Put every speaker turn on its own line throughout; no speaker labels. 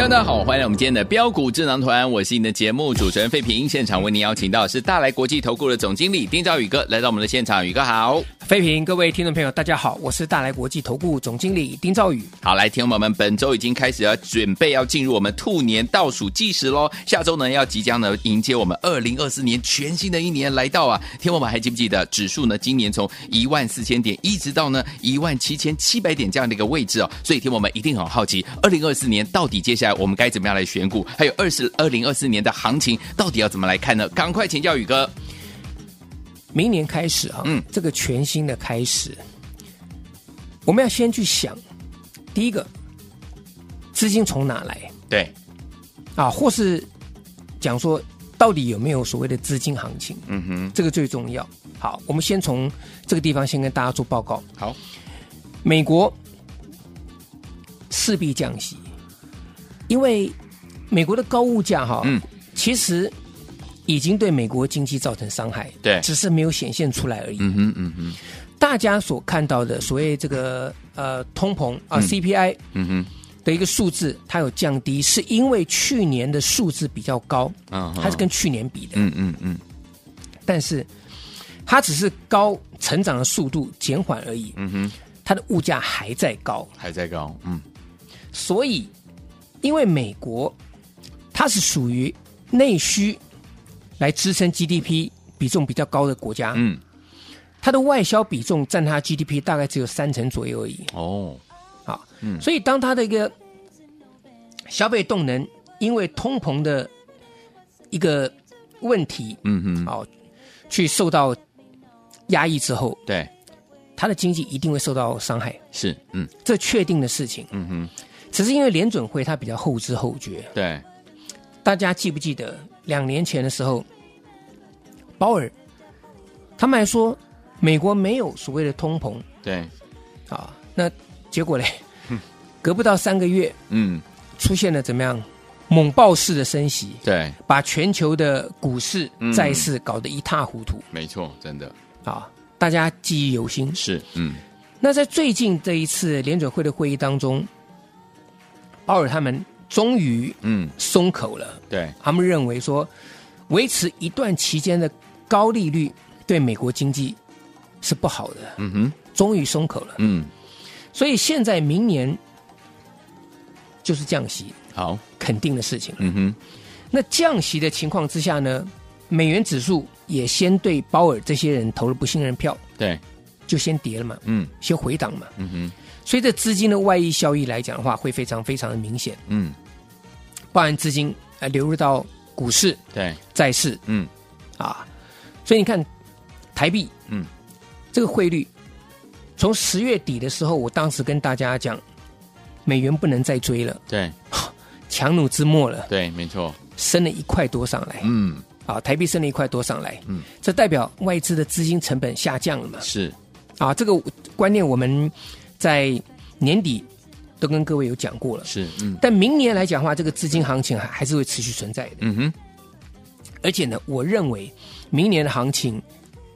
听众大家好，欢迎来我们今天的标股智囊团，我是你的节目主持人费平。现场为您邀请到的是大来国际投顾的总经理丁兆宇哥来到我们的现场，宇哥好。
费平，各位听众朋友，大家好，我是大来国际投顾总经理丁兆宇。
好，来，听众朋友们，本周已经开始要准备要进入我们兔年倒数计时喽。下周呢，要即将呢迎接我们二零二四年全新的一年来到啊。听众们还记不记得指数呢？今年从一万四千点一直到呢一万七千七百点这样的一个位置哦。所以听我们一定很好奇，二零二四年到底接下来我们该怎么样来选股？还有二十二零二四年的行情到底要怎么来看呢？赶快请教宇哥。
明年开始啊，嗯，这个全新的开始，我们要先去想，第一个，资金从哪来？
对，
啊，或是讲说到底有没有所谓的资金行情？
嗯哼，
这个最重要。好，我们先从这个地方先跟大家做报告。
好，
美国势必降息，因为美国的高物价哈，嗯，其实。已经对美国经济造成伤害，
对，
只是没有显现出来而已。
嗯哼，嗯哼，
大家所看到的所谓这个呃通膨啊、呃、CPI，
嗯哼。
的一个数字，它有降低，是因为去年的数字比较高，
啊，
它是跟去年比的，
嗯嗯嗯，
但是它只是高成长的速度减缓而已，
嗯哼，
它的物价还在高，
还在高，嗯，
所以因为美国它是属于内需。来支撑 GDP 比重比较高的国家，
嗯，
它的外销比重占它 GDP 大概只有三成左右而已。
哦，
好，
嗯，
所以当它的一个消费动能因为通膨的一个问题，
嗯嗯，
好，去受到压抑之后，
对，
它的经济一定会受到伤害，
是，嗯，
这确定的事情，
嗯哼，
只是因为联准会它比较后知后觉，
对，
大家记不记得？两年前的时候，鲍尔他们还说美国没有所谓的通膨，
对，
啊，那结果嘞，隔不到三个月，
嗯，
出现了怎么样猛爆式的升息，
对，
把全球的股市、债市搞得一塌糊涂，
没错，真的。
啊，大家记忆犹新，
是，嗯，
那在最近这一次联准会的会议当中，鲍尔他们。终于，嗯，松口了。
对，
他们认为说，维持一段期间的高利率对美国经济是不好的。
嗯哼，
终于松口了。
嗯，
所以现在明年就是降息，
好，
肯定的事情。
嗯哼，
那降息的情况之下呢，美元指数也先对鲍尔这些人投了不信任票。
对，
就先跌了嘛。
嗯，
先回档嘛。
嗯哼。
所以，这资金的外溢效益来讲的话，会非常非常的明显。
嗯，
包含资金呃流入到股市、
对。
债市，
嗯。
啊，所以你看台币，
嗯，
这个汇率从十月底的时候，我当时跟大家讲，美元不能再追了，
对，
强弩之末了，
对，没错，
升了一块多上来，
嗯，
啊，台币升了一块多上来，
嗯，
这代表外资的资金成本下降了嘛？
是，
啊，这个观念我们。在年底都跟各位有讲过了，
是，嗯，
但明年来讲的话，这个资金行情还还是会持续存在的，
嗯哼，
而且呢，我认为明年的行情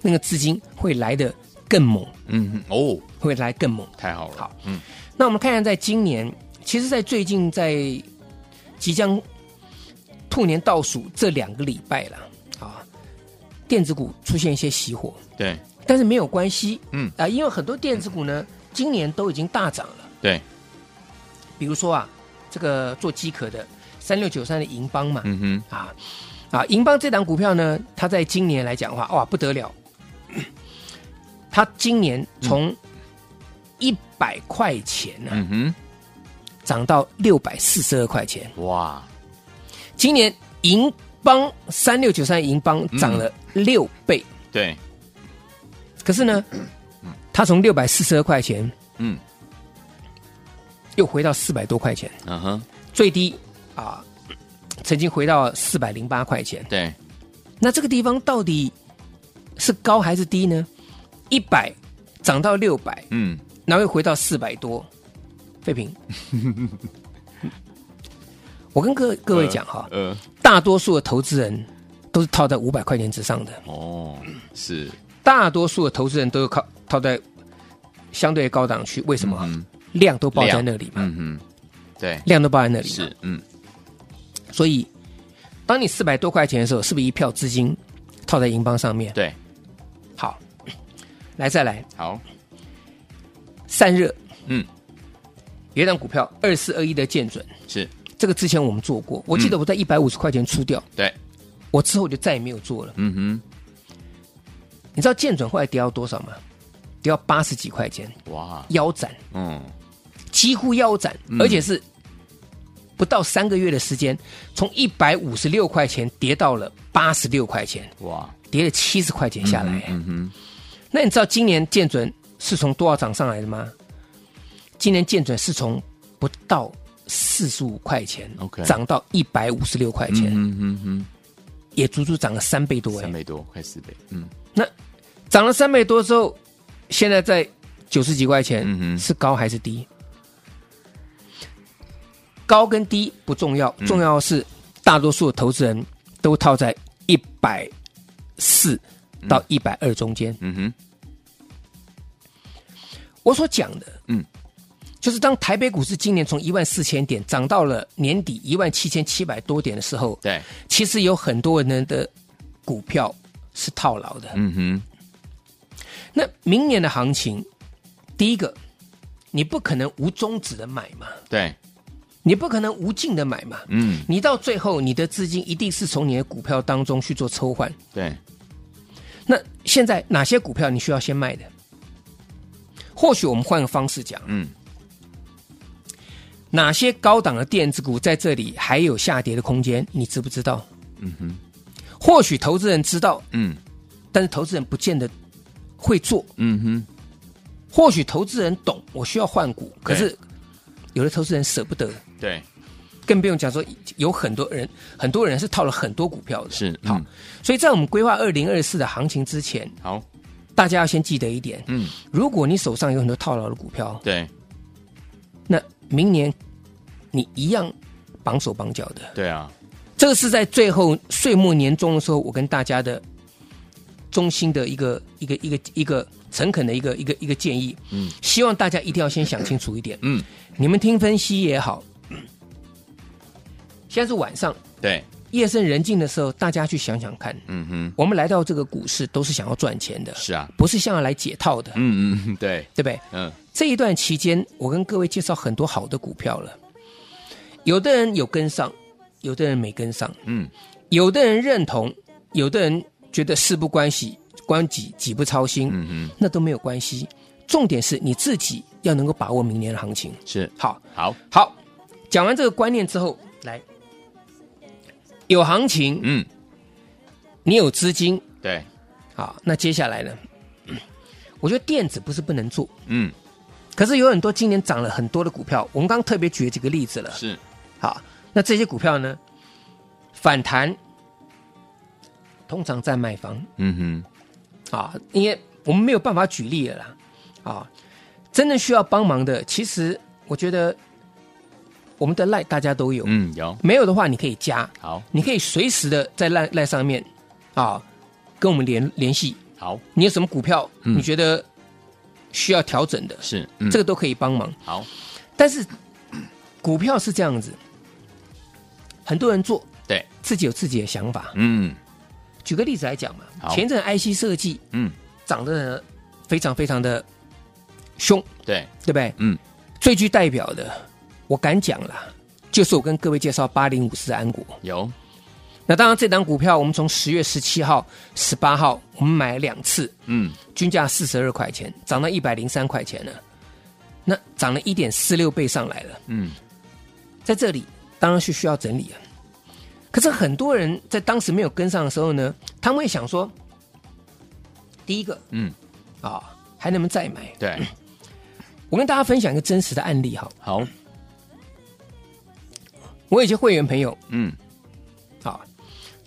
那个资金会来的更猛，
嗯哼，哦，
会来更猛，
太好了，
好，
嗯，
那我们看一下，在今年，其实，在最近在即将兔年倒数这两个礼拜了，啊，电子股出现一些熄火，
对。
但是没有关系，
嗯。
啊、呃，因为很多电子股呢，今年都已经大涨了。
对，
比如说啊，这个做机壳的三六九三的银邦嘛，
嗯哼，
啊啊，银邦这档股票呢，它在今年来讲的话，哇，不得了，它今年从一百块钱呢、啊，
嗯哼，
涨到六百四十二块钱，
哇，
今年银邦三六九三银邦涨了六倍，
嗯、对。
可是呢，它从六百四十二块钱，嗯，又回到四百多块钱，嗯哼，最低啊，曾经回到四百零八块钱，
对。
那这个地方到底是高还是低呢？一百涨到六百，嗯，然后又回到四百多，废品。我跟各各位讲哈，呃，大多数的投资人都是套在五百块钱之上的
哦，是。
大多数的投资人都靠套在相对高档区，为什么？嗯、量都抱在那里嘛。嗯嗯，
对，
量都抱在那里。
是，嗯。
所以，当你四百多块钱的时候，是不是一票资金套在银邦上面？
对。
好，来再来。
好。
散热，嗯，有一档股票二四二一的建准，
是
这个之前我们做过，我记得我在一百五十块钱出掉。
对。
我之后就再也没有做了。
嗯哼。
你知道建准后来跌到多少吗？跌到八十几块钱，
哇，
腰斩，嗯，几乎腰斩，嗯、而且是不到三个月的时间，从一百五十六块钱跌到了八十六块钱，哇，跌了七十块钱下来。嗯哼，嗯哼，那你知道今年建准是从多少涨上来的吗？今年建准是从不到四十五块钱，OK，涨到一百五十六块钱，嗯哼哼，也足足涨了三倍多，
三倍多，快四倍，嗯。
那涨了三倍多之后，现在在九十几块钱，嗯是高还是低？嗯、高跟低不重要，重要的是大多数投资人都套在一百四到一百二中间。嗯哼，我所讲的，嗯，就是当台北股市今年从一万四千点涨到了年底一万七千七百多点的时候，
对，
其实有很多人的股票。是套牢的。嗯哼。那明年的行情，第一个，你不可能无终止的买嘛。
对。
你不可能无尽的买嘛。嗯。你到最后，你的资金一定是从你的股票当中去做抽换。
对。
那现在哪些股票你需要先卖的？或许我们换个方式讲。嗯。哪些高档的电子股在这里还有下跌的空间？你知不知道？嗯哼。或许投资人知道，嗯，但是投资人不见得会做，嗯哼。或许投资人懂，我需要换股，可是有的投资人舍不得，
对，
更不用讲说有很多人，很多人是套了很多股票的，
是、嗯、
好。所以在我们规划二零二四的行情之前，
好，
大家要先记得一点，嗯，如果你手上有很多套牢的股票，
对，
那明年你一样绑手绑脚的，
对啊。
这个是在最后岁末年终的时候，我跟大家的衷心的一个一个一个一个诚恳的一个一个一个建议。嗯，希望大家一定要先想清楚一点。嗯，你们听分析也好，现在是晚上，
对，
夜深人静的时候，大家去想想看。嗯哼，我们来到这个股市都是想要赚钱的，
是啊，
不是想要来解套的。
嗯嗯，对，
对不对？嗯，这一段期间，我跟各位介绍很多好的股票了，有的人有跟上。有的人没跟上，嗯，有的人认同，有的人觉得事不关己，关己己不操心，嗯嗯，那都没有关系。重点是你自己要能够把握明年的行情。
是，
好，
好，
好。讲完这个观念之后，来，有行情，嗯，你有资金，
对，
好，那接下来呢？我觉得电子不是不能做，嗯，可是有很多今年涨了很多的股票，我们刚刚特别举了几个例子了，
是，
好。那这些股票呢？反弹通常在卖方，嗯哼，啊，因为我们没有办法举例了啦，啊，真正需要帮忙的，其实我觉得我们的赖大家都有，
嗯，有，
没有的话你可以加，
好，
你可以随时的在赖赖上面啊跟我们联联系，
好，
你有什么股票你觉得需要调整的，
是，
这个都可以帮忙，
好，
但是股票是这样子。很多人做，
对
自己有自己的想法。嗯，举个例子来讲嘛，前阵 IC 设计，嗯，涨得非常非常的凶，
对
对不对？嗯，最具代表的，我敢讲了，就是我跟各位介绍八零五四安国。
有，
那当然这档股票，我们从十月十七号、十八号，我们买了两次，嗯，均价四十二块钱，涨到一百零三块钱了，那涨了一点四六倍上来了。嗯，在这里。当然是需要整理啊，可是很多人在当时没有跟上的时候呢，他们会想说，第一个，嗯，啊，还能不能再买？
对，
我跟大家分享一个真实的案例，哈，
好，
我有一些会员朋友，
嗯，
啊，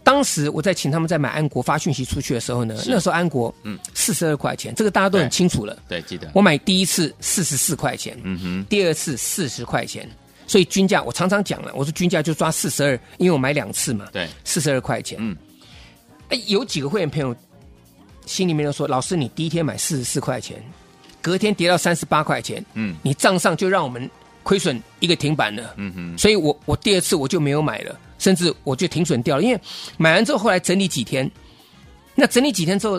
当时我在请他们在买安国发讯息出去的时候呢，那时候安国，嗯，四十二块钱，这个大家都很清楚了，
对，记得，
我买第一次四十四块钱，嗯哼，第二次四十块钱。所以均价我常常讲了，我说均价就抓四十二，因为我买两次嘛。
对，
四十二块钱。嗯，哎，有几个会员朋友心里面都说：“老师，你第一天买四十四块钱，隔天跌到三十八块钱，嗯，你账上就让我们亏损一个停板了。”嗯哼。所以我我第二次我就没有买了，甚至我就停损掉了，因为买完之后后来整理几天，那整理几天之后，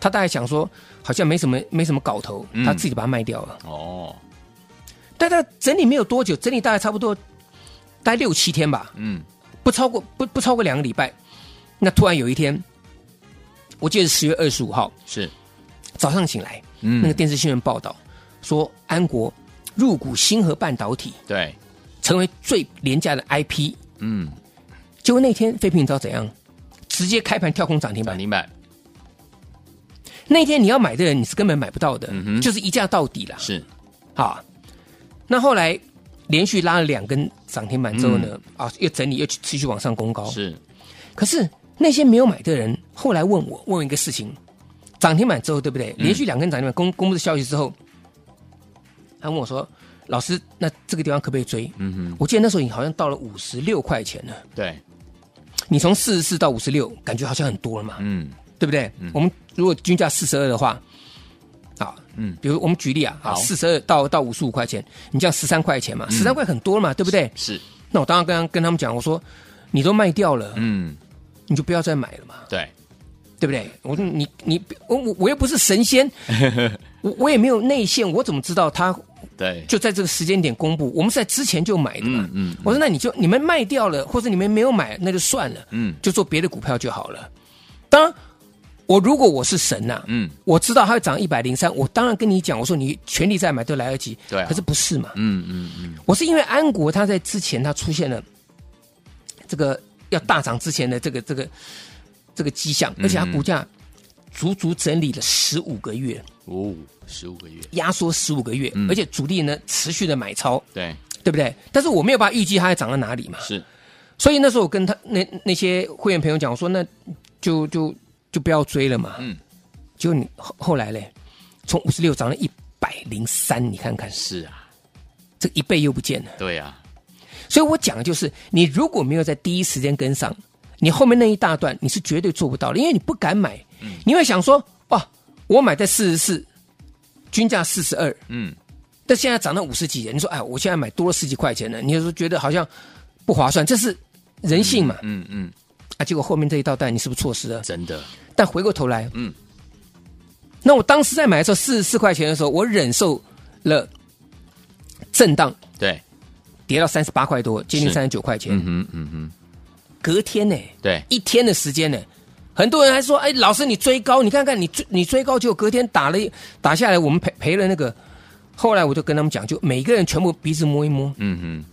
他大概想说好像没什么没什么搞头，他自己把它卖掉了。嗯、哦。但他整理没有多久，整理大概差不多，大概六七天吧。嗯，不超过不不超过两个礼拜。那突然有一天，我记得是十月二十五号，
是
早上醒来，嗯，那个电视新闻报道说安国入股星河半导体，
对，
成为最廉价的 IP。嗯，结果那天废品你知道怎样？直接开盘跳空涨停板，
涨停板。
那天你要买的人你是根本买不到的，嗯哼，就是一价到底了。
是，
好。那后来连续拉了两根涨停板之后呢，嗯、啊，又整理又持续往上攻高。
是，
可是那些没有买的人后来问我，问我一个事情：涨停板之后对不对？连续两根涨停板公公布的消息之后，他问我说：“老师，那这个地方可不可以追？”嗯哼，我记得那时候你好像到了五十六块钱了。
对，
你从四十四到五十六，感觉好像很多了嘛？嗯，对不对？嗯、我们如果均价四十二的话。比如我们举例啊，好，四十二到到五十五块钱，你这样十三块钱嘛，十三块很多了嘛，对不对？
是。
那我当然跟跟他们讲，我说你都卖掉了，嗯，你就不要再买了嘛，
对，
对不对？我说你你我我我又不是神仙，我我也没有内线，我怎么知道他？
对，
就在这个时间点公布，我们是在之前就买的嘛，嗯。我说那你就你们卖掉了，或者你们没有买，那就算了，嗯，就做别的股票就好了。当然。我如果我是神呐、啊，嗯，我知道它会涨一百零三，我当然跟你讲，我说你全力再买都来得及，
对、啊，
可是不是嘛，
嗯嗯嗯，
我是因为安国它在之前它出现了这个要大涨之前的这个这个这个迹象，而且它股价足足整理了十五个月，
哦，十五个月，
压缩十五个月，嗯、而且主力呢持续的买超，
对，
对不对？但是我没有办法预计它会涨到哪里嘛，
是，
所以那时候我跟他那那些会员朋友讲，我说那就就。就不要追了嘛。嗯，结果你后后来嘞，从五十六涨到一百零三，你看看。
是啊，
这一倍又不见了。
对啊，
所以我讲的就是，你如果没有在第一时间跟上，你后面那一大段你是绝对做不到的，因为你不敢买。嗯，你会想说，哇，我买在四十四，均价四十二，嗯，但现在涨到五十几，你说，哎，我现在买多了十几块钱呢，你就说觉得好像不划算，这是人性嘛。嗯嗯。嗯啊！结果后面这一道带，你是不是错失了？
真的。
但回过头来，嗯，那我当时在买的时候，四十四块钱的时候，我忍受了震荡，
对，
跌到三十八块多，接近三十九块钱。嗯哼，嗯哼。隔天呢？
对，
一天的时间呢，很多人还说：“哎，老师，你追高，你看看你追你追高，结果隔天打了打下来，我们赔赔了那个。”后来我就跟他们讲，就每个人全部鼻子摸一摸。嗯哼。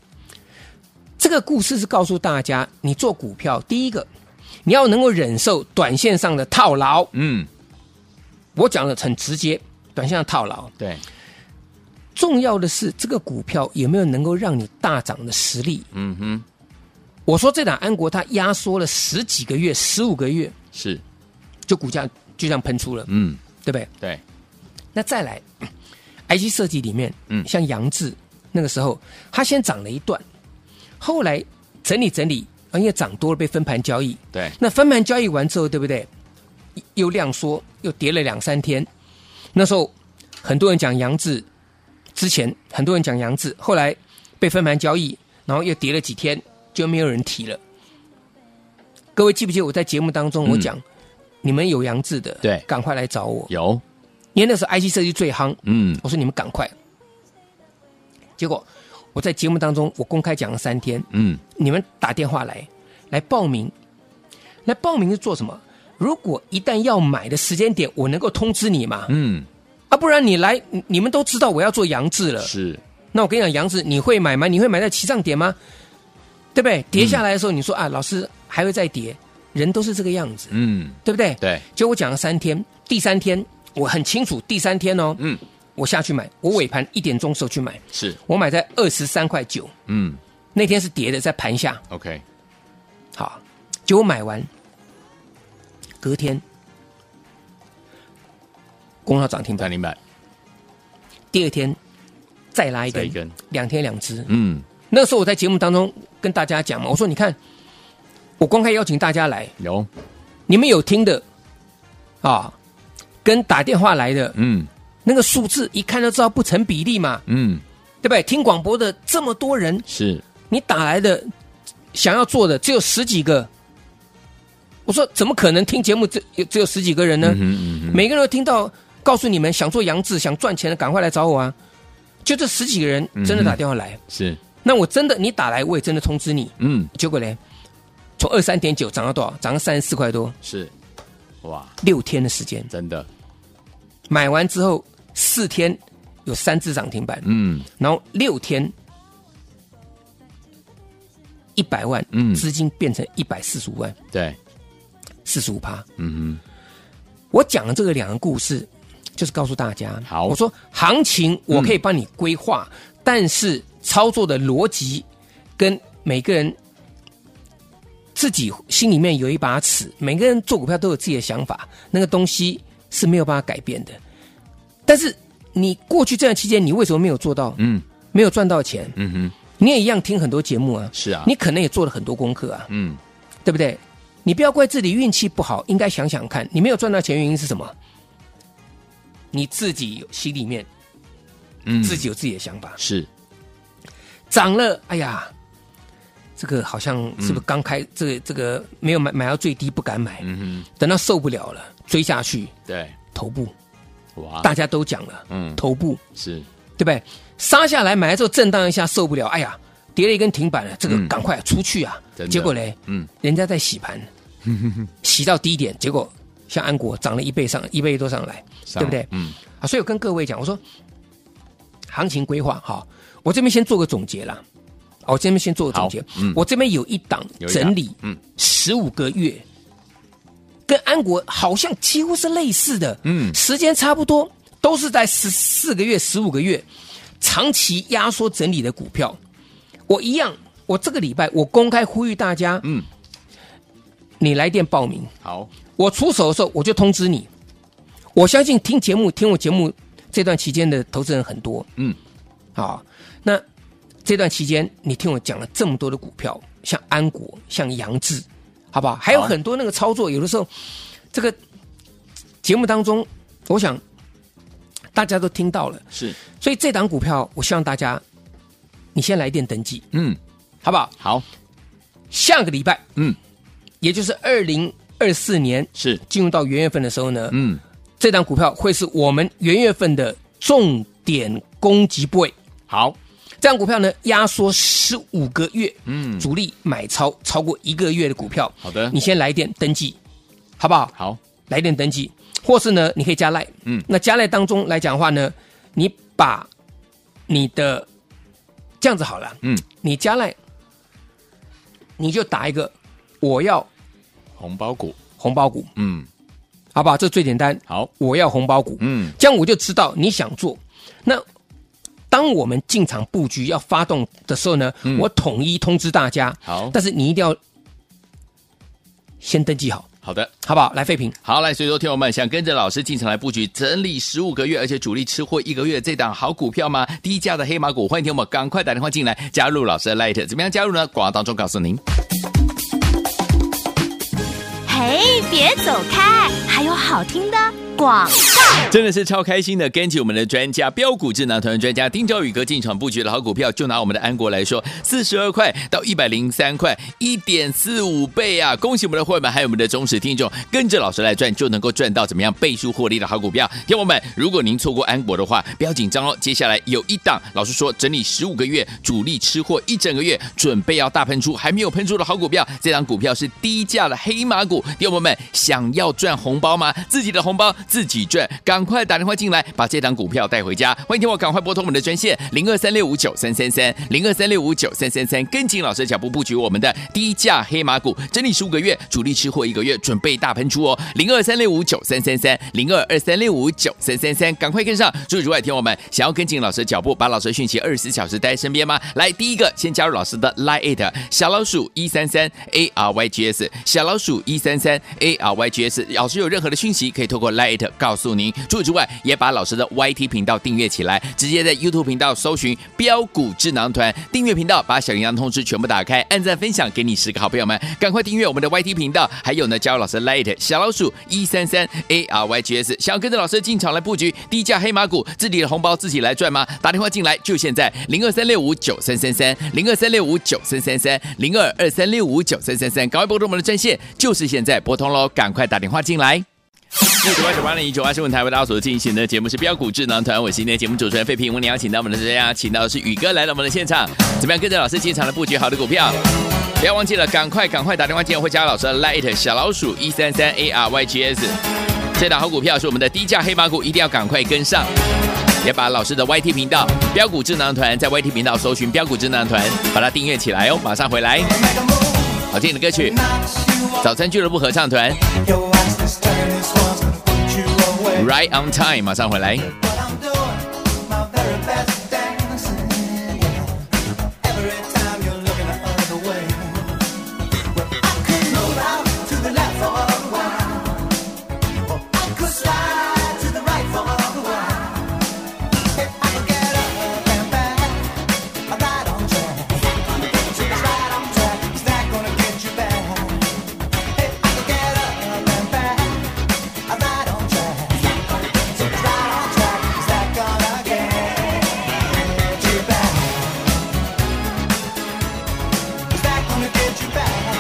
这个故事是告诉大家，你做股票，第一个你要能够忍受短线上的套牢。嗯，我讲的很直接，短线上套牢。
对，
重要的是这个股票有没有能够让你大涨的实力。嗯哼，我说这档安国它压缩了十几个月、十五个月，
是，
就股价就这样喷出了。嗯，对不对？
对。
那再来，IC 设计里面，嗯，像杨志那个时候，它先涨了一段。后来整理整理，因为涨多了被分盘交易。
对，
那分盘交易完之后，对不对？又量缩，又跌了两三天。那时候很多人讲杨志，之前很多人讲杨志，后来被分盘交易，然后又跌了几天，就没有人提了。各位记不记得我在节目当中我讲，嗯、你们有杨志的，
对，
赶快来找我。
有，
因为那时候 IC 设计最夯。
嗯，
我说你们赶快。结果。我在节目当中，我公开讲了三天。嗯，你们打电话来，来报名，来报名是做什么？如果一旦要买的时间点，我能够通知你嘛？嗯，啊，不然你来，你们都知道我要做杨志了。
是，
那我跟你讲，杨志你会买吗？你会买在起涨点吗？对不对？跌下来的时候，你说、嗯、啊，老师还会再跌，人都是这个样子，
嗯，
对不对？
对。
结果我讲了三天，第三天我很清楚，第三天哦，
嗯，
我下去买，我尾盘一点钟时候去买，
是。
我买在二十三块九，
嗯。
那天是跌的，在盘下
，，OK，
好，结果买完，隔天攻到涨停板，
涨停板，
第二天再拉一根，
再一根。
两天两只。
嗯，
那个时候我在节目当中跟大家讲嘛，我说你看，我公开邀请大家来，
有，
你们有听的啊，跟打电话来的
嗯
那个数字一看就知道不成比例嘛，
嗯，
对不对？听广播的这么多人，
是，
你打来的想要做的只有十几个，我说怎么可能听节目只有只有十几个人呢？
嗯哼嗯
每个人都听到，告诉你们想做杨志、想赚钱的，赶快来找我啊！就这十几个人真的打电话来，
是，
那我真的你打来，我也真的通知你。
嗯，
结果呢，从二三点九涨到多少？涨到三十四块多，
是，哇，
六天的时间，
真的，
买完之后四天有三只涨停板，
嗯。
然后六天一百万，
嗯。
资金变成一百四十五万，
对，
四十五趴。
嗯
我讲的这个两个故事，就是告诉大家，
好。
我说行情我可以帮你规划，但是操作的逻辑跟每个人自己心里面有一把尺，每个人做股票都有自己的想法，那个东西是没有办法改变的。但是你过去这段期间，你为什么没有做到？
嗯。
没有赚到钱？
嗯哼，
你也一样听很多节目啊，
是啊，
你可能也做了很多功课啊，
嗯。
对不对？你不要怪自己运气不好，应该想想看，你没有赚到钱原因是什么？你自己有心里面
嗯，
自己有自己的想法，
是，
涨了，哎呀，这个好像是不是刚开？这个这个没有买买到最低不敢买，
嗯
等到受不了了追下去，
对，
头部
哇，
大家都讲了，
嗯。
头部。
是，
对不对？杀下来买了之后震荡一下受不了，哎呀，跌了一根停板了，这个
嗯。
赶快出去啊！结果嘞，
嗯。
人家在洗盘，洗到低点，结果像安国涨了一倍上一倍多上来，
上
对不对？
嗯。
啊，所以我跟各位讲，我说行情规划哈，我这边先做个总结啦。我这边先做个总
结，嗯。
我这边有一档
有一档
整理，
嗯。
十五个月，跟安国好像几乎是类似的，
嗯。
时间差不多，都是在十四个月、十五个月，长期压缩整理的股票，我一样，我这个礼拜我公开呼吁大家，
嗯，
你来电报名，
好，
我出手的时候我就通知你。我相信听节目、听我节目这段期间的投资人很多，
嗯，
好，那这段期间你听我讲了这么多的股票，像安国、像扬智，好不好？还有很多那个操作，有的时候这个节目当中，我想大家都听到了，
是，
所以这档股票，我希望大家你先来电登记，
嗯，
好不好？
好，
下个礼拜，
嗯，
也就是二零二四年
是，
进入到元月份的时候呢，
嗯，
这档股票会是我们元月份的重点攻击部位。
好，
这样股票呢，压缩十五个月，
嗯。
主力买超超过一个月的股票，
好的。
你先来电登记，好不好？
好，
来电登记，或是呢，你可以加赖，
嗯。
那加赖当中来讲的话呢，你把你的这样子好了，
嗯，
你加赖，你就打一个我要
红包股，
红包股，
嗯，
好不好？这最简单，
好，
我要红包股，
嗯，
这样我就知道你想做。那当我们进场布局要发动的时候呢，
嗯
我统一通知大家。
好
但是你一定要先登记好，
好的。
好不好？来，废品，
好，来，所以说，听友们想跟着老师进场来布局，整理十五个月，而且主力吃货一个月，这档好股票吗？低价的黑马股，欢迎听友们赶快打电话进来，加入老师的 Light，怎么样加入呢？广告当中告诉您。
嘿，别走开，还有好听的广。
真的是超开心的，跟紧我们的专家标股智囊团专家丁兆宇哥进场布局的好股票，就拿我们的安国来说，四十二块到一百零三块，一点四五倍啊！恭喜我们的会员，还有我们的忠实听众，跟着老师来赚，就能够赚到怎么样倍数获利的好股票。听友们，如果您错过安国的话，不要紧张哦，接下来有一档，老师说整理十五个月，主力吃货一整个月，准备要大喷出，还没有喷出的好股票，这档股票是低价的黑马股。听友们，想要赚红包吗？自己的红包自己赚，赶快打电话进来，把这档股票带回家。欢迎听我赶快拨通我们的专线零二三六五九三三三零二三六五九三三三，跟紧老师的脚步布局我们的低价黑马股，整理十五个月，主力吃货一个月，准备大喷出哦，零二三六五九三三三零二二三六五九三三三，赶快跟上。除此之外，听我们想要跟紧老师的脚步，把老师的讯息二十四小时带在身边吗？来，第一个先加入老师的 Line 小老鼠一三三 A R Y G S 小老鼠一三三 A R Y G S，老师有任何的讯息可以透过 Line 告诉您。除此之外，也把老师的 YT 频道订阅起来，直接在 YouTube 频道搜寻标股智囊团订阅频道，把小铃铛通知全部打开，按赞分享给你十个好朋友们，赶快订阅我们的 YT 频道。还有呢，加入老师 Line 小老鼠一三三 A R Y G S，想要跟着老师进场来布局低价黑马股，自己的红包自己来赚吗？打电话进来就现在，零二三六五九三三三零二三六五九三三三零二二三六五九三三三，赶快拨通我们的专线，就是现在拨通喽，赶快打电话进来。九八九八零一九八新闻台为大家所进行的节目是标股智囊团，我是今天节目主持人费平，我们邀请到我们的专家，请到的是宇哥来到我们的现场，怎么样跟着老师进场的布局好的股票？不要忘记了，赶快赶快打电话进来，会加老师的 Light 小老鼠一三三 A R Y G S，这档好股票是我们的低价黑马股，一定要赶快跟上。也把老师的 YT 频道标股智囊团在 YT 频道搜寻标股智囊团，把它订阅起来哦，马上回来。好听的歌曲，早餐俱乐部合唱团 ，Right on time，马上回来。 gonna get you back.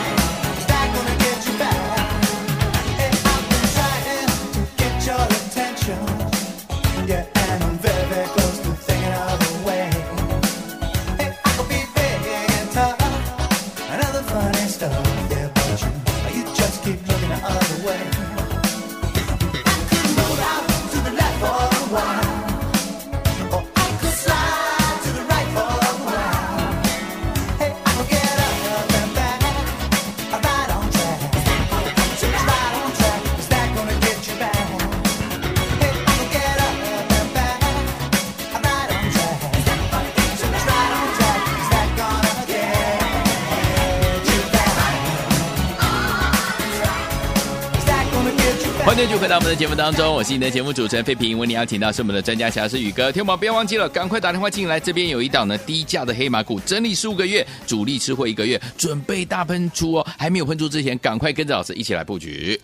欢迎继续回到我们的节目当中，我是你的节目主持人费平。为你邀请到是我们的专家，侠士宇哥。天宝，不要忘记了，赶快打电话进来。这边有一档呢低价的黑马股，整理十五个月，主力吃货一个月，准备大喷出哦。还没有喷出之前，赶快跟着老师一起来布局。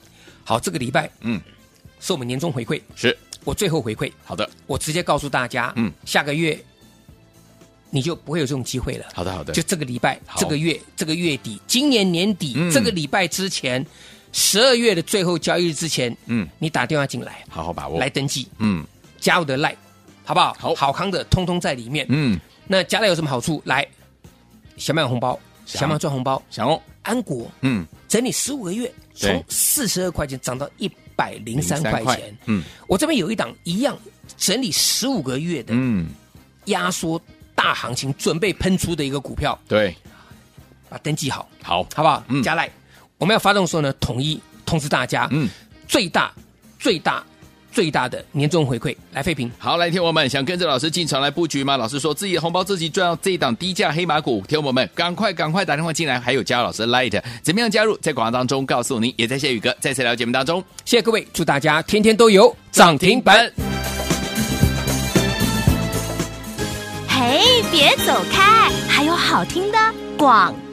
好，这个礼拜，嗯，是我们年终回馈，
是
我最后回馈。
好的，
我直接告诉大家，嗯，下个月你就不会有这种机会了。
好的，好的，
就这个礼拜，这个月，这个月底，今年年底、嗯、这个礼拜之前。十二月的最后交易日之前，嗯，你打电话进来，
好好把握，
来登记，嗯，加我的 Line，好不好？
好，
好康的，通通在里面，嗯。那加了有什么好处？来，想不想红包？想不想赚红包？
想哦。
安国，嗯，整理十五个月，从四十二块钱涨到一百零三块钱，嗯。我这边有一档一样整理十五个月的，嗯，压缩大行情准备喷出的一个股票，
对，
把登记好，
好，
好不好？嗯，加 Line。我们要发动的时候呢，统一通知大家，嗯，最大、最大、最大的年终回馈来废品。
好，来，听我们想跟着老师进场来布局吗？老师说自己的红包自己赚，到这一档低价黑马股，听我们赶快赶快打电话进来，还有加老师的 Light，怎么样加入？在广告当中告诉您，也在谢宇哥再次聊节目当中，
谢谢各位，祝大家天天都有涨停板。
嘿，别走开，还有好听的广告。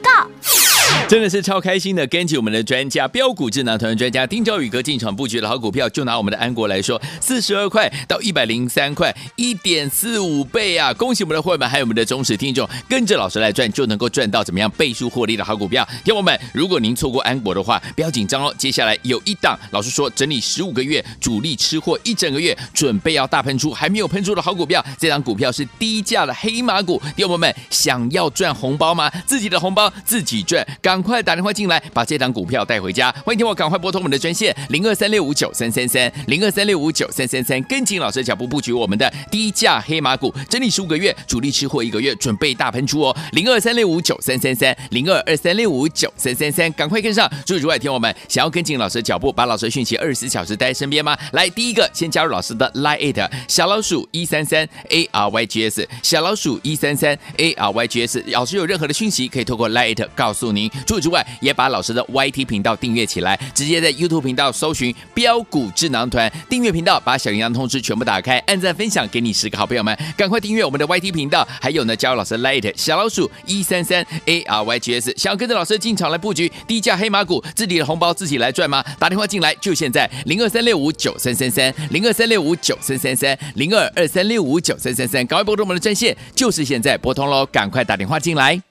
真的是超开心的，跟紧我们的专家标股智囊团专家丁兆宇哥进场布局的好股票，就拿我们的安国来说，四十二块到一百零三块，一点四五倍啊！恭喜我们的会员，还有我们的忠实听众，跟着老师来赚，就能够赚到怎么样倍数获利的好股票。听友们，如果您错过安国的话，不要紧张哦，接下来有一档，老师说整理十五个月，主力吃货一整个月，准备要大喷出，还没有喷出的好股票，这档股票是低价的黑马股。听友们，想要赚红包吗？自己的红包自己赚，刚。快打电话进来，把这档股票带回家。欢迎听我赶快拨通我们的专线零二三六五九三三三零二三六五九三三三，跟紧老师的脚步布局我们的低价黑马股，整理十五个月，主力吃货一个月，准备大喷出哦。零二三六五九三三三零二二三六五九三三三，赶快跟上。诸位诸位，听我们想要跟紧老师的脚步，把老师的讯息二十四小时带在身边吗？来，第一个先加入老师的 Line 小老鼠一三三 A R Y G S 小老鼠一三三 A R Y G S，老师有任何的讯息可以透过 Line 告诉您。除此之外，也把老师的 YT 频道订阅起来，直接在 YouTube 频道搜寻标股智囊团订阅频道，把小铃铛通知全部打开，按赞分享给你十个好朋友们，赶快订阅我们的 YT 频道。还有呢，加入老师的 Line 小老鼠一三三 A R Y G S，想要跟着老师进场来布局低价黑马股，自己的红包自己来赚吗？打电话进来就现在零二三六五九三三三零二三六五九三三三零二二三六五九三三三，赶快拨通我们的专线，就是现在拨通喽，赶快打电话进来。